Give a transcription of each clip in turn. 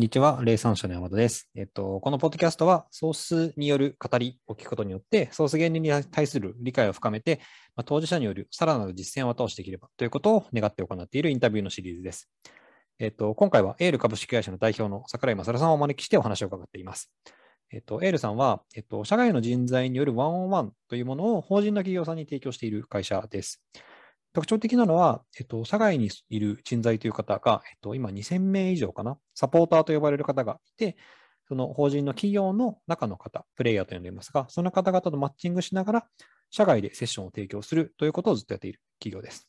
んにちは、霊産者の山田です。えっと、このポッドキャストは、ソースによる語りを聞くことによって、ソース原理に対する理解を深めて、まあ、当事者によるさらなる実践を後押しできればということを願って行っているインタビューのシリーズです。えっと、今回はエール株式会社の代表の桜井正さんをお招きしてお話を伺っています。えっと、エールさんは、えっと、社外の人材によるワンオンワンというものを法人の企業さんに提供している会社です。特徴的なのは、えっと、社外にいる人材という方が、えっと、今2000名以上かな、サポーターと呼ばれる方がいて、その法人の企業の中の方、プレイヤーと呼んでいますが、その方々とマッチングしながら、社外でセッションを提供するということをずっとやっている企業です。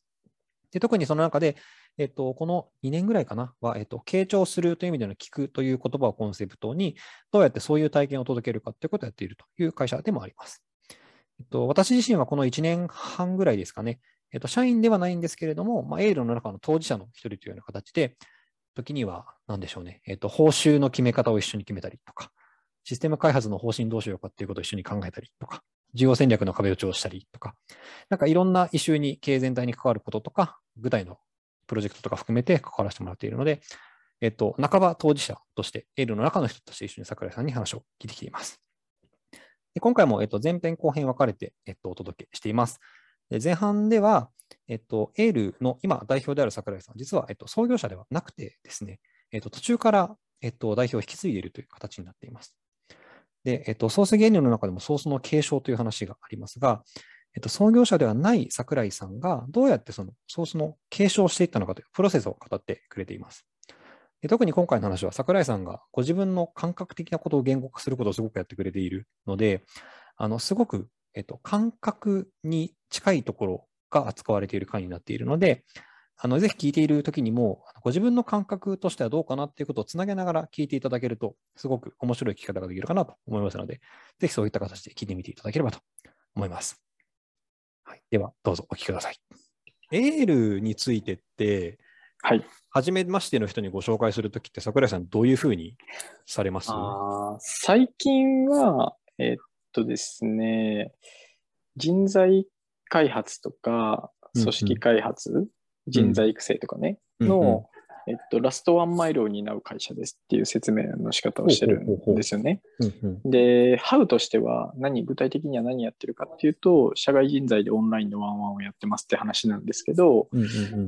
で特にその中で、えっと、この2年ぐらいかなは、えっと、傾聴するという意味での聞くという言葉をコンセプトに、どうやってそういう体験を届けるかということをやっているという会社でもあります。えっと、私自身はこの1年半ぐらいですかね、えっと、社員ではないんですけれども、まあ、エールの中の当事者の一人というような形で、時には、何でしょうね、えっと、報酬の決め方を一緒に決めたりとか、システム開発の方針どうしようかっていうことを一緒に考えたりとか、事業戦略の壁打ちをしたりとか、なんかいろんなイシューに経営全体に関わることとか、具体のプロジェクトとか含めて関わらせてもらっているので、えっと、半ば当事者として、エールの中の人として一緒に桜井さんに話を聞いてきています。で今回も、えっと、前編後編分かれて、えっと、お届けしています。前半では、えっと、エールの今代表である桜井さん、実は、えっと、創業者ではなくてですね、えっと、途中から、えっと、代表を引き継いでいるという形になっています。で、えっと、ソース原理の中でもソースの継承という話がありますが、えっと、創業者ではない桜井さんがどうやってそのソースの継承をしていったのかというプロセスを語ってくれています。で特に今回の話は桜井さんがご自分の感覚的なことを言語化することをすごくやってくれているので、あのすごく、えっと、感覚に近いところが扱われている回になっているので、あのぜひ聞いているときにも、ご自分の感覚としてはどうかなっていうことをつなげながら聞いていただけると、すごく面白い聞き方ができるかなと思いますので、ぜひそういった形で聞いてみていただければと思います。はい、では、どうぞお聞きください。エールについてって、はい。初めましての人にご紹介するときって、桜井さん、どういうふうにされます？あ最近は、えー、っとですね、人材開発とか、組織開発、人材育成とかね、うん、の、えっと、ラストワンマイルを担う会社ですっていう説明の仕方をしてるんですよね。で、ハウとしては何、具体的には何やってるかっていうと、社外人材でオンラインのワンワンをやってますって話なんですけど、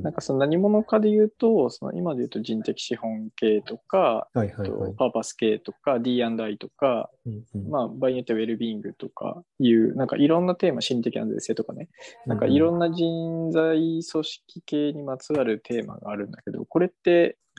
なんかその何者かで言うと、その今で言うと人的資本系とか、パーパス系とか、D&I とか、うんうん、まあ、場合によってはウェルビーイングとかいう、なんかいろんなテーマ、心理的安全性とかね、なんかいろんな人材組織系にまつわるテーマがあるんだけど、これって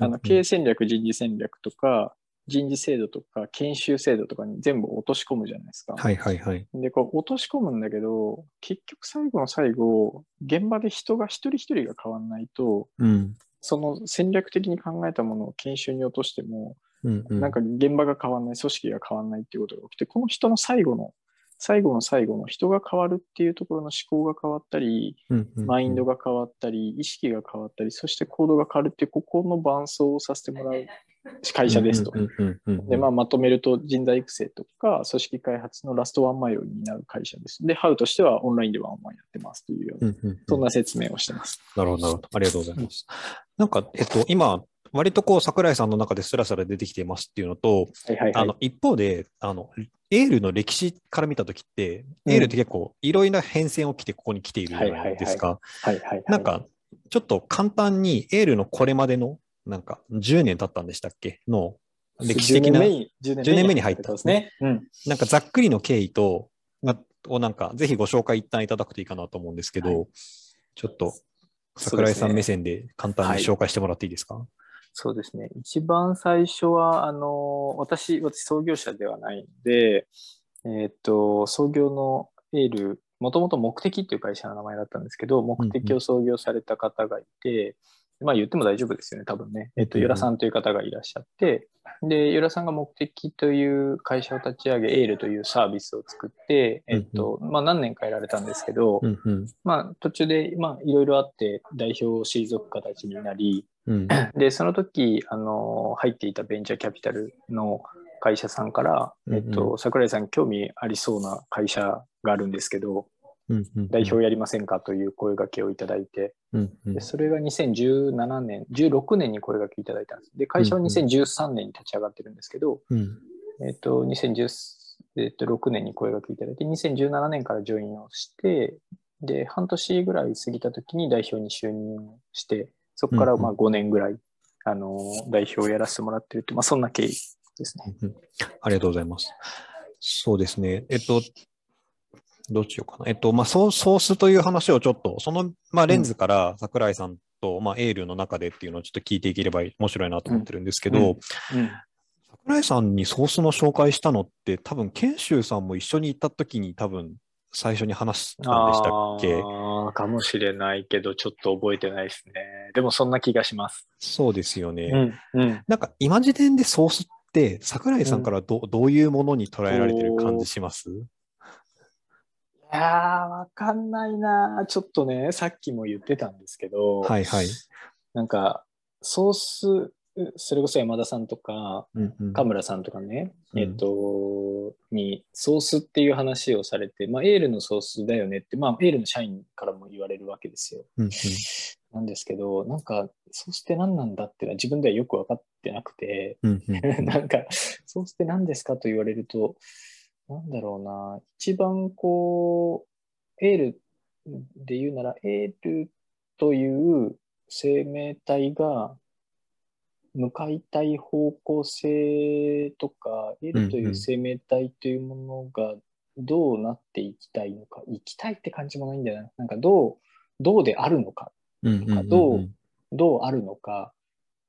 あの経営戦略、人事戦略とか、人事制度とか研修制度とかに全部落とし込むじゃないですか。はいはいはい。で、こう落とし込むんだけど、結局最後の最後、現場で人が一人一人が変わんないと、うん、その戦略的に考えたものを研修に落としても、うんうん、なんか現場が変わんない、組織が変わんないっていうことが起きて、この人の最後の最後の最後の人が変わるっていうところの思考が変わったり、うんうんうん、マインドが変わったり、意識が変わったり、そして行動が変わるっていう、ここの伴走をさせてもらう会社ですと。で、まあ、まとめると人材育成とか組織開発のラストワンマイルになる会社です。で、ハウとしてはオンラインでワンワンやってますというような、うんうんうん、そんな説明をしてます。なるほど、なるほど。ありがとうございます。なんか、えっと、今、割とこう桜井さんの中ですらすら出てきてますっていうのと、はいはいはい、あの一方であの、エールの歴史から見たときって、うん、エールって結構いろいろな変遷を来てここに来ているじゃないですか。なんか、ちょっと簡単にエールのこれまでの、なんか10年経ったんでしたっけ？の歴史的な10年目に入った。んですね。うん、なんかざっくりの経緯と、をなんかぜひご紹介一旦いただくといいかなと思うんですけど、はい、ちょっと桜井さん目線で簡単に紹介してもらっていいですか、そうですね。一番最初は、あの、私、私創業者ではないので、えっ、と、創業のエール、もともと目的っていう会社の名前だったんですけど、目的を創業された方がいて、うんうん、まあ言っても大丈夫ですよね、多分ね。えっ、と、由良さんという方がいらっしゃって、で、由良さんが目的という会社を立ち上げ、エールというサービスを作って、えっ、と、まあ何年かやられたんですけど、うんうん、まあ途中で、まあいろいろあって代表を退く形になり、うん、で、その時、あの、入っていたベンチャーキャピタルの会社さんから、うんうん、えっと、桜井さん興味ありそうな会社があるんですけど、うんうん代表やりませんかという声掛けをいただいて、うんうん。でそれが2017年、16年に声掛けいただいたんです。で、会社は2013年に立ち上がってるんですけど、うん。えっと、2010えっと、6年に声掛けいただいて、2017年からジョインをして、で、半年ぐらい過ぎた時に代表に就任をして、そこからまあ5年ぐらい、あの、代表をやらせてもらってるって、まあそんな経緯ですね。うんありがとうございます。そうですね。えっと、どうしようかな。えっと、まあ、ソースという話をちょっと、その、まあ、レンズから桜井さんと、まあ、エールの中でっていうのをちょっと聞いていければ面白いなと思ってるんですけど、うんうん桜井さんにソースの紹介したのって、多分、研修さんも一緒に行った時に多分、最初に話したんでしたっけ？かもしれないけど、ちょっと覚えてないですね。でもそんな気がします。そうですよね。ん、うん。なんか、今時点でソースって、桜井さんからど,、うどういうものに捉えられてる感じします？いやー、わかんないな。ちょっとね、さっきも言ってたんですけど、はいはい。なんか、ソース、それこそ山田さんとか、うんうんカムラさんとかね、うんえっと、に、ソースっていう話をされて、まあ、エールのソースだよねって、まあ、エールの社員からも言われるわけですよ。うんうんなんですけど、なんか、ソースって何なんだっていうのは自分ではよく分かってなくて、うんうん なんか、ソースって何ですかと言われると、なんだろうな、一番こう、エールで言うなら、エールという生命体が向かいたい方向性とか、エールという生命体というものがどうなっていきたいのか、生きたいって感じもないんだよな。なんかどう、どうであるのかうんうんうんうん。どうどうあるのか、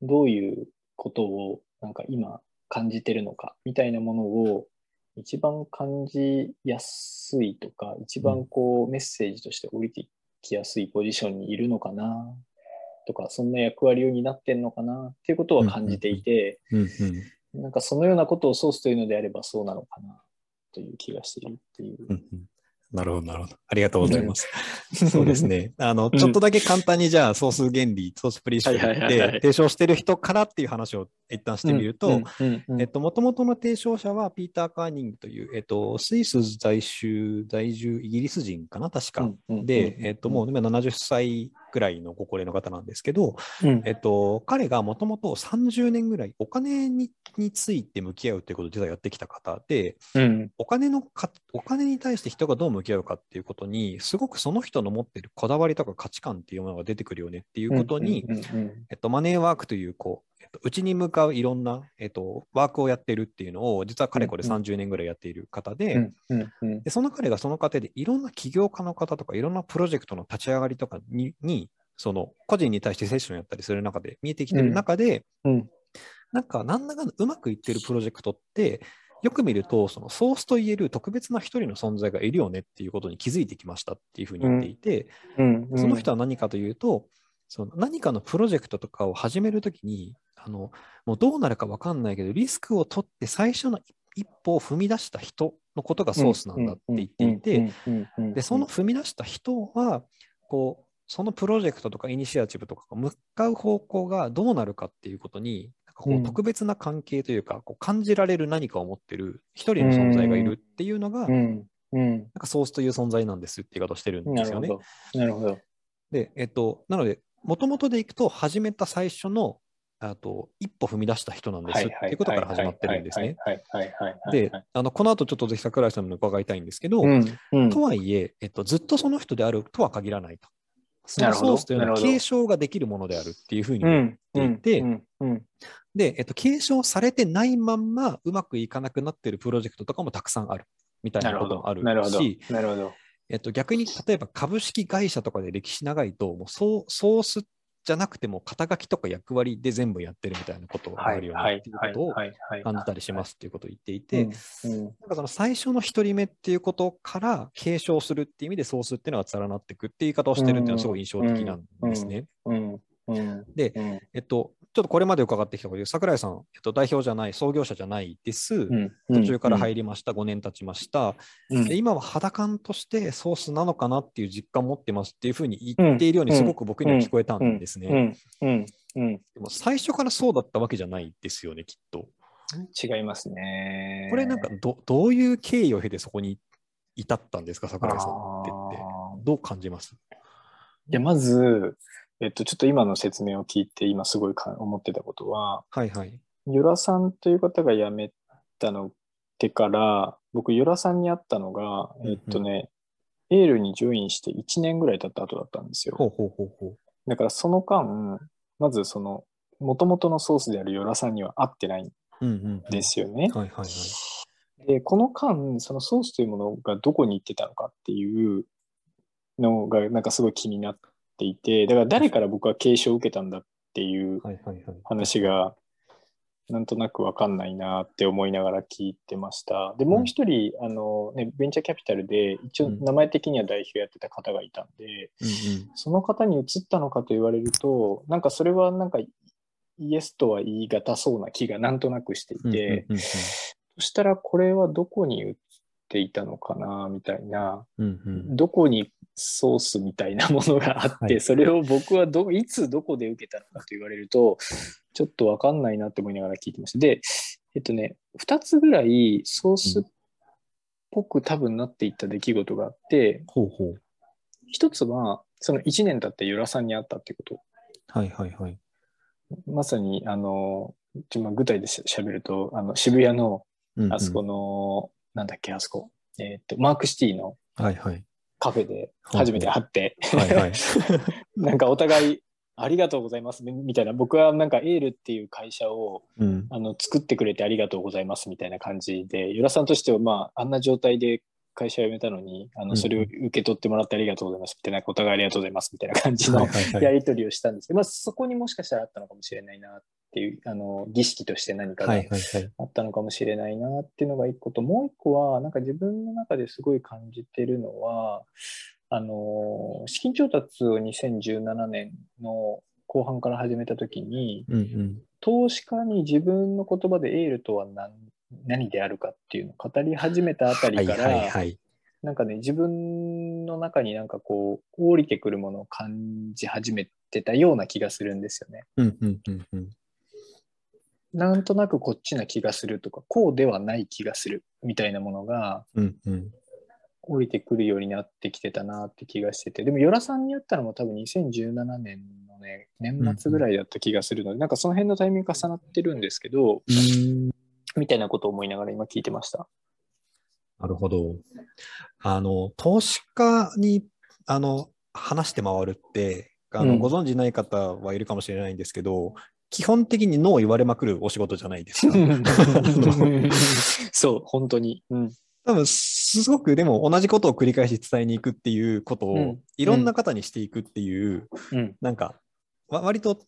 どういうことをなんか今感じてるのかみたいなものを一番感じやすいとか、一番こうメッセージとして降りてきやすいポジションにいるのかなとか、そんな役割を担ってんのかなっていうことは感じていて、なんかそのようなことをソースというのであればそうなのかなという気がしているっていう。なるほど、なるほど。ありがとうございます。そうですね。あの、ちょっとだけ簡単にじゃあ、ソース原理、ソースプリンシプルはいはいはいはいで提唱してる人からっていう話を一旦してみると、えっと、もともとの提唱者はピーター・カーニングという、えっと、スイス在住、在住イギリス人かな、確か。で、えっと、もう今70歳ぐらいのご高齢の方なんですけど、うん。えっと、彼がもともと30年ぐらいお金にについて向き合うということを実はやってきた方で、うん。お金のか、お金に対して人がどう向き合うかっていうことに、すごくその人の持っているこだわりとか価値観っていうものが出てくるよねっていうことに、えっと、マネーワークという、こう、えっと、うちに向かういろんな、えっと、ワークをやってるっていうのを、実はかれこれうんうん。30年ぐらいやっている方で、うんうんうん。でその彼がその過程でいろんな起業家の方とか、いろんなプロジェクトの立ち上がりとかに、にその個人に対してセッションやったりする中で見えてきてる中で、うん。なんか、なんだかんだうまくいってるプロジェクトって、よく見ると、そのソースといえる特別な一人の存在がいるよねっていうことに気づいてきましたっていうふうに言っていて、うん。うん。その人は何かというと、その何かのプロジェクトとかを始めるときに、あのもうどうなるか分かんないけど、リスクを取って最初の一歩を踏み出した人のことがソースなんだって言っていて、で、その踏み出した人は、こう、そのプロジェクトとかイニシアチブとかが向かう方向がどうなるかっていうことに、なんかこう特別な関係というか、こう感じられる何かを持ってる一人の存在がいるっていうのが、うなんかソースという存在なんですっていう言い方をしてるんですよね。なるほど。なるほど。で、えっと、なので、もともとでいくと、始めた最初の、あと、一歩踏み出した人なんですっていうことから始まってるんですね。はいはいはいはい。で、あの、この後ちょっとぜひ桜井さんにも伺いたいんですけど、うんうんとはいえ、えっと、ずっとその人であるとは限らないと。そのなるほどソースというのは継承ができるものであるっていうふうにう言っんていて、で、えっと、継承されてないまんまうまくいかなくなってるプロジェクトとかもたくさんあるみたいなこともあ。るし、。なるほど。えっと、逆に例えば株式会社とかで歴史長いと、もうソーソースじゃなくても肩書きとか役割で全部やってるみたいなことがあるよねっていうことを感じたりしますっていうことを言っていて、うんなん。かその最初の一人目っていうことから継承するっていう意味でソースっていうのが連なっていくっていう言い方をしてるっていうのはすごい印象的なんですね。でうんえっと、ちょっとこれまで伺ってきたことで、桜井さん、えっと、代表じゃない、創業者じゃないです。うん途中から入りました、5年経ちました。うんで今は肌感としてソースなのかなっていう実感を持ってますっていうふうに言っているようにすごく僕には聞こえたんですね。うんうんうんでも最初からそうだったわけじゃないですよね、きっと。違いますね。これなんかどどういう経緯を経てそこに至ったんですか、桜井さんってって。どう感じます？いや、まず、えっと、ちょっと今の説明を聞いて、今すごいか思ってたことは、はいはい。ユラさんという方が辞めたのってから、僕、ユラさんに会ったのが、うんうんえっとね、エールにジョインして1年ぐらい経った後だったんですよ。ほうほうほうほう。だからその間、まずその、元々のソースであるヨラさんには会ってないんうんうんうん。ですよね。はいはいはい。で、この間、そのソースというものがどこに行ってたのかっていうのが、なんかすごい気になっていて、だから誰から僕は継承を受けたんだっていう。話が、なんとなくわかんないなって思いながら聞いてました。で、もう一人、あの、ね、ベンチャーキャピタルで、一応うん名前的には代表やってた方がいたんで、うんうん。その方に移ったのかと言われると、なんかそれはなんかイエスとは言い難そうな気がなんとなくしていて、うんうんうんうんそしたらこれはどこに移っていたのかなみたいな、うんうんどこにソースみたいなものがあって、はいそれを僕はどいつどこで受けたのかと言われると、ちょっとわかんないなって思いながら聞いてました。で、えっとね、2つぐらいソースっぽく多分なっていった出来事があって、ほうほう。一つは、その1年経ってユラさんに会ったってこと。はいはいはい。まさに、あの、ちょまあ具体でしゃべると、あの、渋谷の、あそこの、なんだっけ、あそこ、えっ、と、マークシティの。カフェで初めて会って。なんかお互い、ありがとうございますみみたいな、僕はなんかエールっていう会社をうん。あの作ってくれてありがとうございますみたいな感じで、与良さんとしては、まあ、あんな状態で会社を辞めたのに、あのそれを受け取ってもらってありがとうございますみたいな、お互いありがとうございますみたいな感じのやり取りをしたんですけど、まあ、そこにもしかしたらあったのかもしれないなっていう、あの儀式として何かが。あったのかもしれないなっていうのが一個と、もう一個は、なんか自分の中ですごい感じてるのは、あの、資金調達を2017年の後半から始めたときに、うんうん。投資家に自分の言葉でエールとは何何であるかっていうのを語り始めたあたはいりから、はいはい。なんかね、自分の中になんかこう、降りてくるものを感じ始めてたような気がするんですよね。うんうんうんうん。なんとなくこっちな気がするとか、こうではない気がするみたいなものがうんうん。降りてくるようになってきてたなって気がしてて、でも、与良さんに会ったのも多分2017年のね、年末ぐらいだった気がするので、なんかその辺のタイミング重なってるんですけど、うんみたいなことを思いながら今聞いてました。なるほど。あの、投資家に、あの、話して回るって、あの、うんご存知ない方はいるかもしれないんですけど、基本的にノーを言われまくるお仕事じゃないですか。そう、本当に。うん。多分、すごくでも同じことを繰り返し伝えに行くっていうことを、うんいろんな方にしていくっていう、うん。なんか、わ割と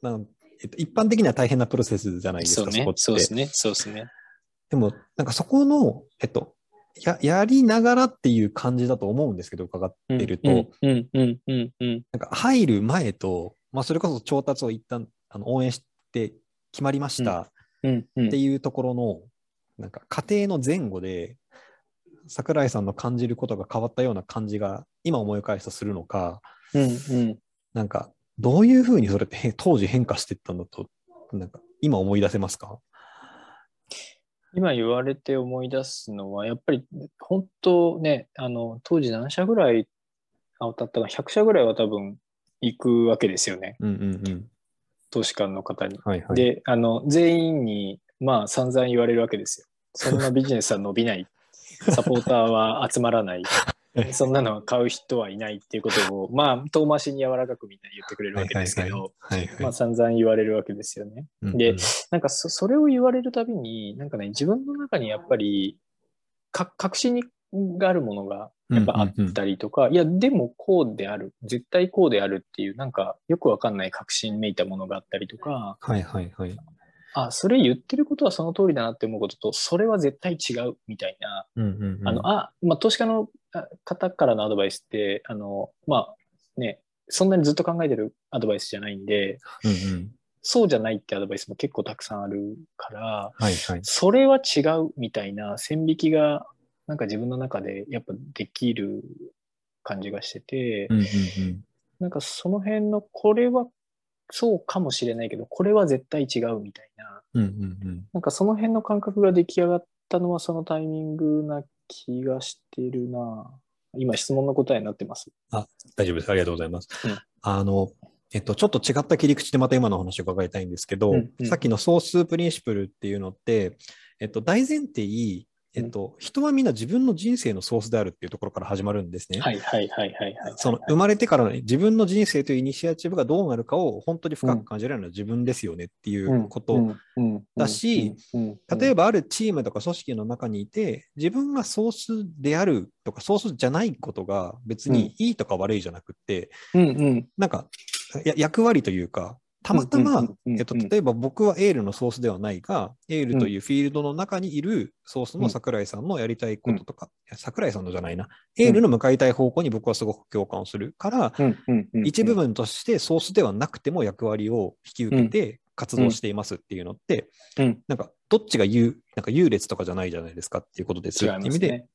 なん、えっと、一般的には大変なプロセスじゃないですか、そうねそこっ。て。そうですね。そうですね。でも、なんかそこの、えっと、ややりながらっていう感じだと思うんですけど、伺ってると、うん、うん、うん、うん、うん。なんか入る前と、まあ、それこそ調達を一旦あの応援して決まりましたっていうところの、なんか家庭の前後で、桜井さんの感じることが変わったような感じが、今思い返すとするのか、うん、うん。なんか、どういうふうにそれってへ当時変化していったんだと、なんか、今思い出せますか？今言われて思い出すのは、やっぱり本当ね、あの、当時何社ぐらい当たったか、100社ぐらいは多分行くわけですよね。うんうんうん。投資家の方に。はいはい。で、あの、全員に、まあ、散々言われるわけですよ。そんなビジネスは伸びない。サポーターは集まらない。そんなのは買う人はいないっていうことを、まあ、遠回しに柔らかくみんな言ってくれるわけですけど。まあ、散々言われるわけですよね。うんうんで、なんかそそれを言われるたびに、なんかね、自分の中にやっぱり、か確信があるものがやっぱあったりとか、いや、でもこうである、絶対こうであるっていう、なんかよくわかんない確信めいたものがあったりとか、はいはいはい。あ、それ言ってることはその通りだなって思うことと、それは絶対違うみたいな、うんうんうん、あの、あ、まあ、投資家のあ方からのアドバイスって、あの、まあ、ね、そんなにずっと考えてるアドバイスじゃないんで、うんうん、そうじゃないってアドバイスも結構たくさんあるから、はいはい。それは違うみたいな線引きが、なんか自分の中でやっぱできる感じがしてて、うんうんうん、なんかその辺の、これはそうかもしれないけど、これは絶対違うみたいな、うんうんうん、なんかその辺の感覚が出来上がったのはそのタイミングな気がしてるな今質問の答えになってます。大丈夫です。ありがとうございます。うんあの、えっと、ちょっと違った切り口でまた今の話を伺いたいんですけど、うんうんさっきのソースプリンシプルっていうのって、えっと、大前提いえっと、人はみんな自分の人生のソースであるっていうところから始まるんですね。はいはいはいはいはい。その生まれてからの自分の人生というイニシアチブがどうなるかを本当に深く感じられるのは自分ですよねっていうこと。だし、例えば、ばあるチームとか組織の中にいて、自分がソースであるとかソースじゃないことが別にいいとか悪いじゃなくって、うんうんなんかや役割というか、たまたま、えっと、例えば僕はエールのソースではないが、エールというフィールドの中にいるソースの桜井さんのやりたいこととか、桜井さんのじゃないな、エールの向かいたい方向に僕はすごく共感をするから、一部分としてソースではなくても役割を引き受けて活動していますっていうのって、なんかどっちが優なんか優劣とかじゃないじゃないですかっていうことですっていう意味で、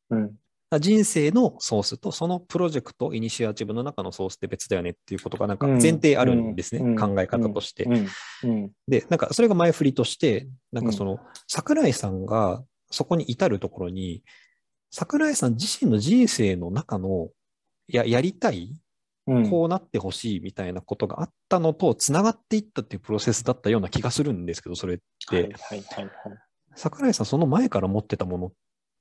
人生のソースとそのプロジェクト、イニシアチブの中のソースって別だよねっていうことがなんか前提あるんですね、考え方として。で、なんかそれが前振りとして、なんかその桜井さんがそこに至るところに、桜井さん自身の人生の中のややりたい、こうなってほしいみたいなことがあったのとつながっていったっていうプロセスだったような気がするんですけど、それって。桜井さんその前から持ってたもの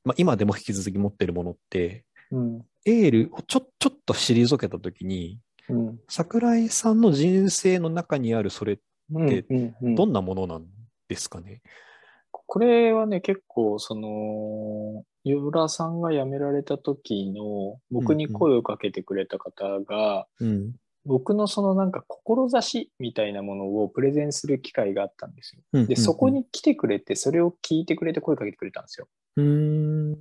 まあ、今でも引き続き持ってるものって、うん、エールをちょちょっと退けたときに、うん、桜井さんの人生の中にあるそれって、どんなものなんですかね、うんうんうん、これはね、結構、その、湯浦さんが辞められた時の、僕に声をかけてくれた方が、うん。うん、僕のそのなんか志みたいなものをプレゼンする機会があったんですよ。で、そこに来てくれて、それを聞いてくれて声かけてくれたんですよ。うん。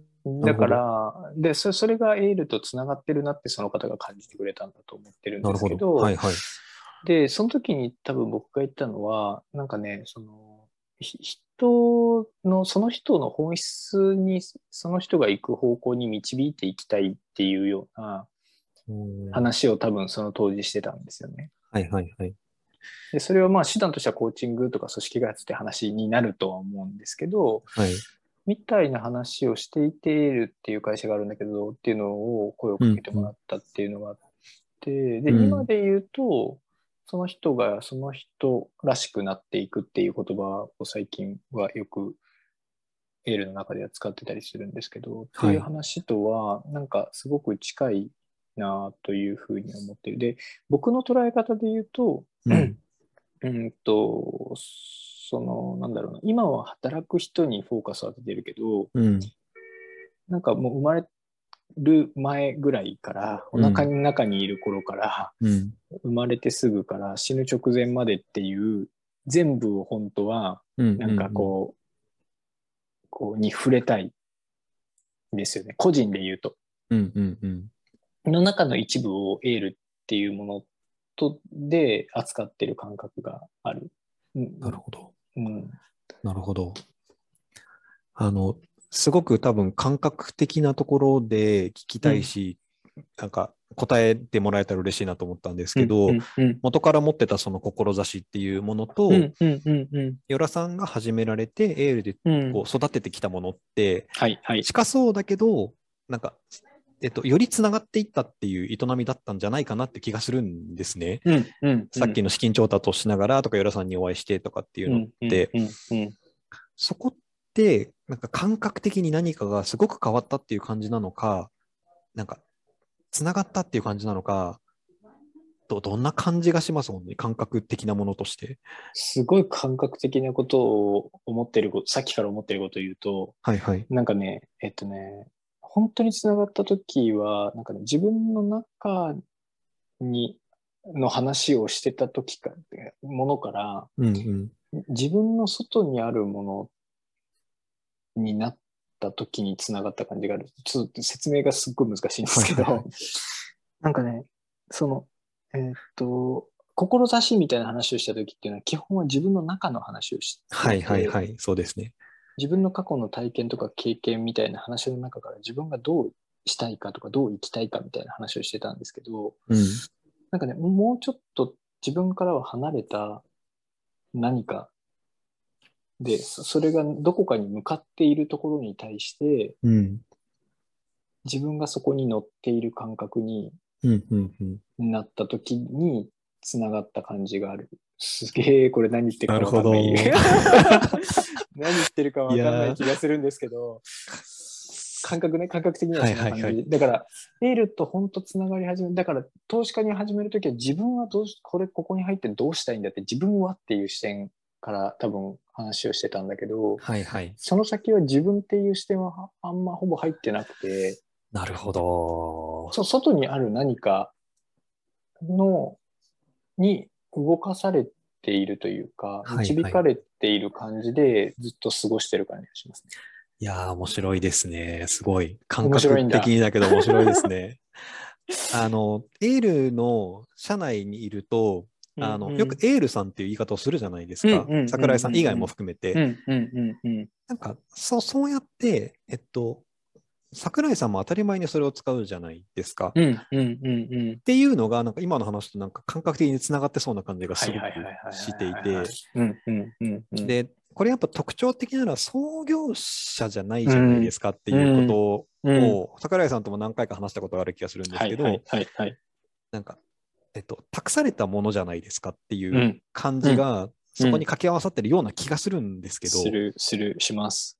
だから、でそ、それがエールとつながってるなってその方が感じてくれたんだと思ってるんですけど、ど。はいはい、で、その時に多分僕が言ったのは、なんかね、その、人の、その人の本質に、その人が行く方向に導いていきたいっていうような話を多分その当時してたんですよね。はいはいはい。で、それはまあ手段としてはコーチングとか組織開発って話になるとは思うんですけど、はい、みたいな話をしていているっていう会社があるんだけど、っていうのを声をかけてもらったっていうのがあって、うん、で、今で言うと、その人がその人らしくなっていくっていう言葉を最近はよくエールの中では使ってたりするんですけど、っていう話とはなんかすごく近いなというふうに思ってる。で、僕の捉え方で言うと、うん、うん。と、その、なんだろうな、今は働く人にフォーカスを当ててるけど、うん、なんかもう生まれる前ぐらいから、お腹の中にいる頃から、うん、生まれてすぐから死ぬ直前までっていう、全部を本当は、なんかこう、こうに触れたいですよね。個人で言うと。うんうんうん、の中の一部をエールっていうものとで扱ってる感覚がある。なるほど。うん、なるほど。あの、すごく多分感覚的なところで聞きたいし、うん、なんか答えてもらえたら嬉しいなと思ったんですけど、うんうんうん、元から持ってたその志っていうものと、うんうんうんうん、与良さんが始められてエールでこう育ててきたものって、はいはい、近そうだけど、なんか、えっと、よりつながっていったっていう営みだったんじゃないかなって気がするんですね。うんうんうん、さっきの資金調達をしながらとか、与良さんにお会いしてとかっていうのって、うんうんうんうん、そこって、なんか感覚的に何かがすごく変わったっていう感じなのか、なんか、つながったっていう感じなのか、どどんな感じがしますもんね、感覚的なものとして。すごい感覚的なことを思ってること、さっきから思ってることを言うと、はいはい。なんかね、えっとね、本当につながった時は、なんかね、自分の中に、の話をしてた時か、ものから、うんうん、自分の外にあるものになった時につながった感じがある。ちょっと説明がすっごい難しいんですけど、なんかね、その、えーっと、志みたいな話をした時っていうのは、基本は自分の中の話をして。はいはいはい、そうですね。自分の過去の体験とか経験みたいな話の中から自分がどうしたいかとかどう生きたいかみたいな話をしてたんですけど、うん。なんかね、もうちょっと自分からは離れた何かで、そそれがどこかに向かっているところに対して、うん。自分がそこに乗っている感覚に。なった時につながった感じがある。すげえ、これ何言ってるか分かんない。なる 何言ってるか分かんない気がするんですけど、感覚ね、感覚的にはそんな感じ。はいはいはだから、エールと本当つながり始める。だから、投資家に始めるときは自分はどうし、これ、ここに入ってどうしたいんだって、自分はっていう視点から多分話をしてたんだけど、はいはい。その先は自分っていう視点はあんまほぼ入ってなくて、なるほど。そ外にある何かのに動かされているというか、はいはい導かれている感じでずっと過ごしてる感じがしますね。いやー、面白いですね。すごい。感覚的にだけど面白いですね。あの、エールの社内にいると、あの、よくエールさんっていう言い方をするじゃないですか桜井さん以外も含めて。なんか、そう、そうやって、えっと、桜井さんも当たり前にそれを使うじゃないですか。っていうのが、なんか今の話となんか感覚的につながってそうな感じがすごくしていて。で、これやっぱ特徴的なのは創業者じゃないじゃないですかっていうことうんを、桜井さんとも何回か話したことがある気がするんですけど。なんか、えっと、託されたものじゃないですかっていううん感じが、そこに掛け合わさってるような気がするんですけど、する、する、します。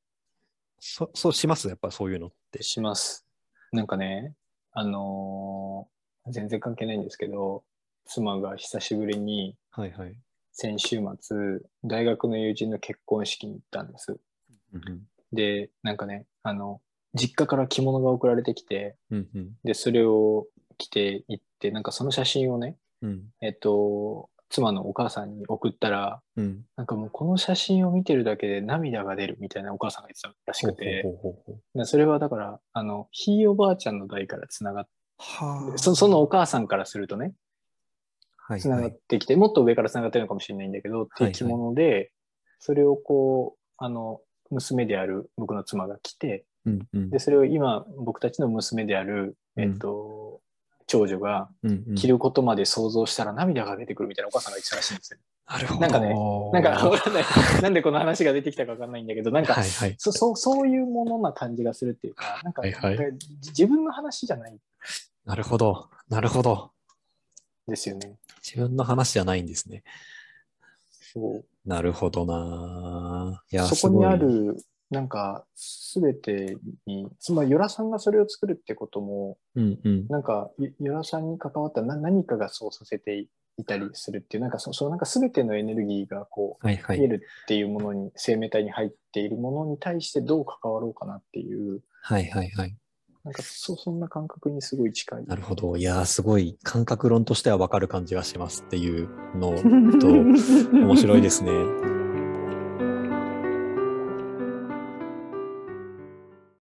そそうしますやっぱそういうのって。します。なんかね、あのー全然関係ないんですけど、妻が久しぶりにはいはい。先週末、大学の友人の結婚式に行ったんです。うんで、なんかね、あの、実家から着物が送られてきて、うんうんで、それを着て行って、なんかその写真をね、うんえっと、妻のお母さんに送ったら、うん。なんかもうこの写真を見てるだけで涙が出るみたいなお母さんが言ってたらしくて、それはだから、あの、ひいおばあちゃんの代からつながっはあ。そそのお母さんからするとね、はいつながっはいてきて、もっと上からつながってるのかもしれないんだけど、ってい。う着物で、それをこう、あの、娘である僕の妻が着て、うんうん。で、それを今、僕たちの娘である、えっと、長女が着ることまで想像したら涙が出てくるみたいなお母さんが言ってたらしいんですよ。なるほど。なんかねなんか、なんでこの話が出てきたかわかんないんだけど、なんか、はいはい。そそうそういうものな感じがするっていうか、なんか、はいはい自分の話じゃないなるほど。なるほど。ですよね。自分の話じゃないんですね。そうなるほどな。いや、そこにあ。る、なんか、すべてに、つまり、ヨラさんがそれを作るってことも、うんうん。なんか、ヨヨラさんに関わったな何かがそうさせていたりするっていう、なんかそ、そのなんかすべてのエネルギーがこう、はいはい。見えるっていうものに、生命体に入っているものに対してどう関わろうかなっていう、はいはいはい。なんかそ、そんな感覚にすごい近い。なるほど。いやー、すごい感覚論としてはわかる感じがしますっていうのと、面白いですね。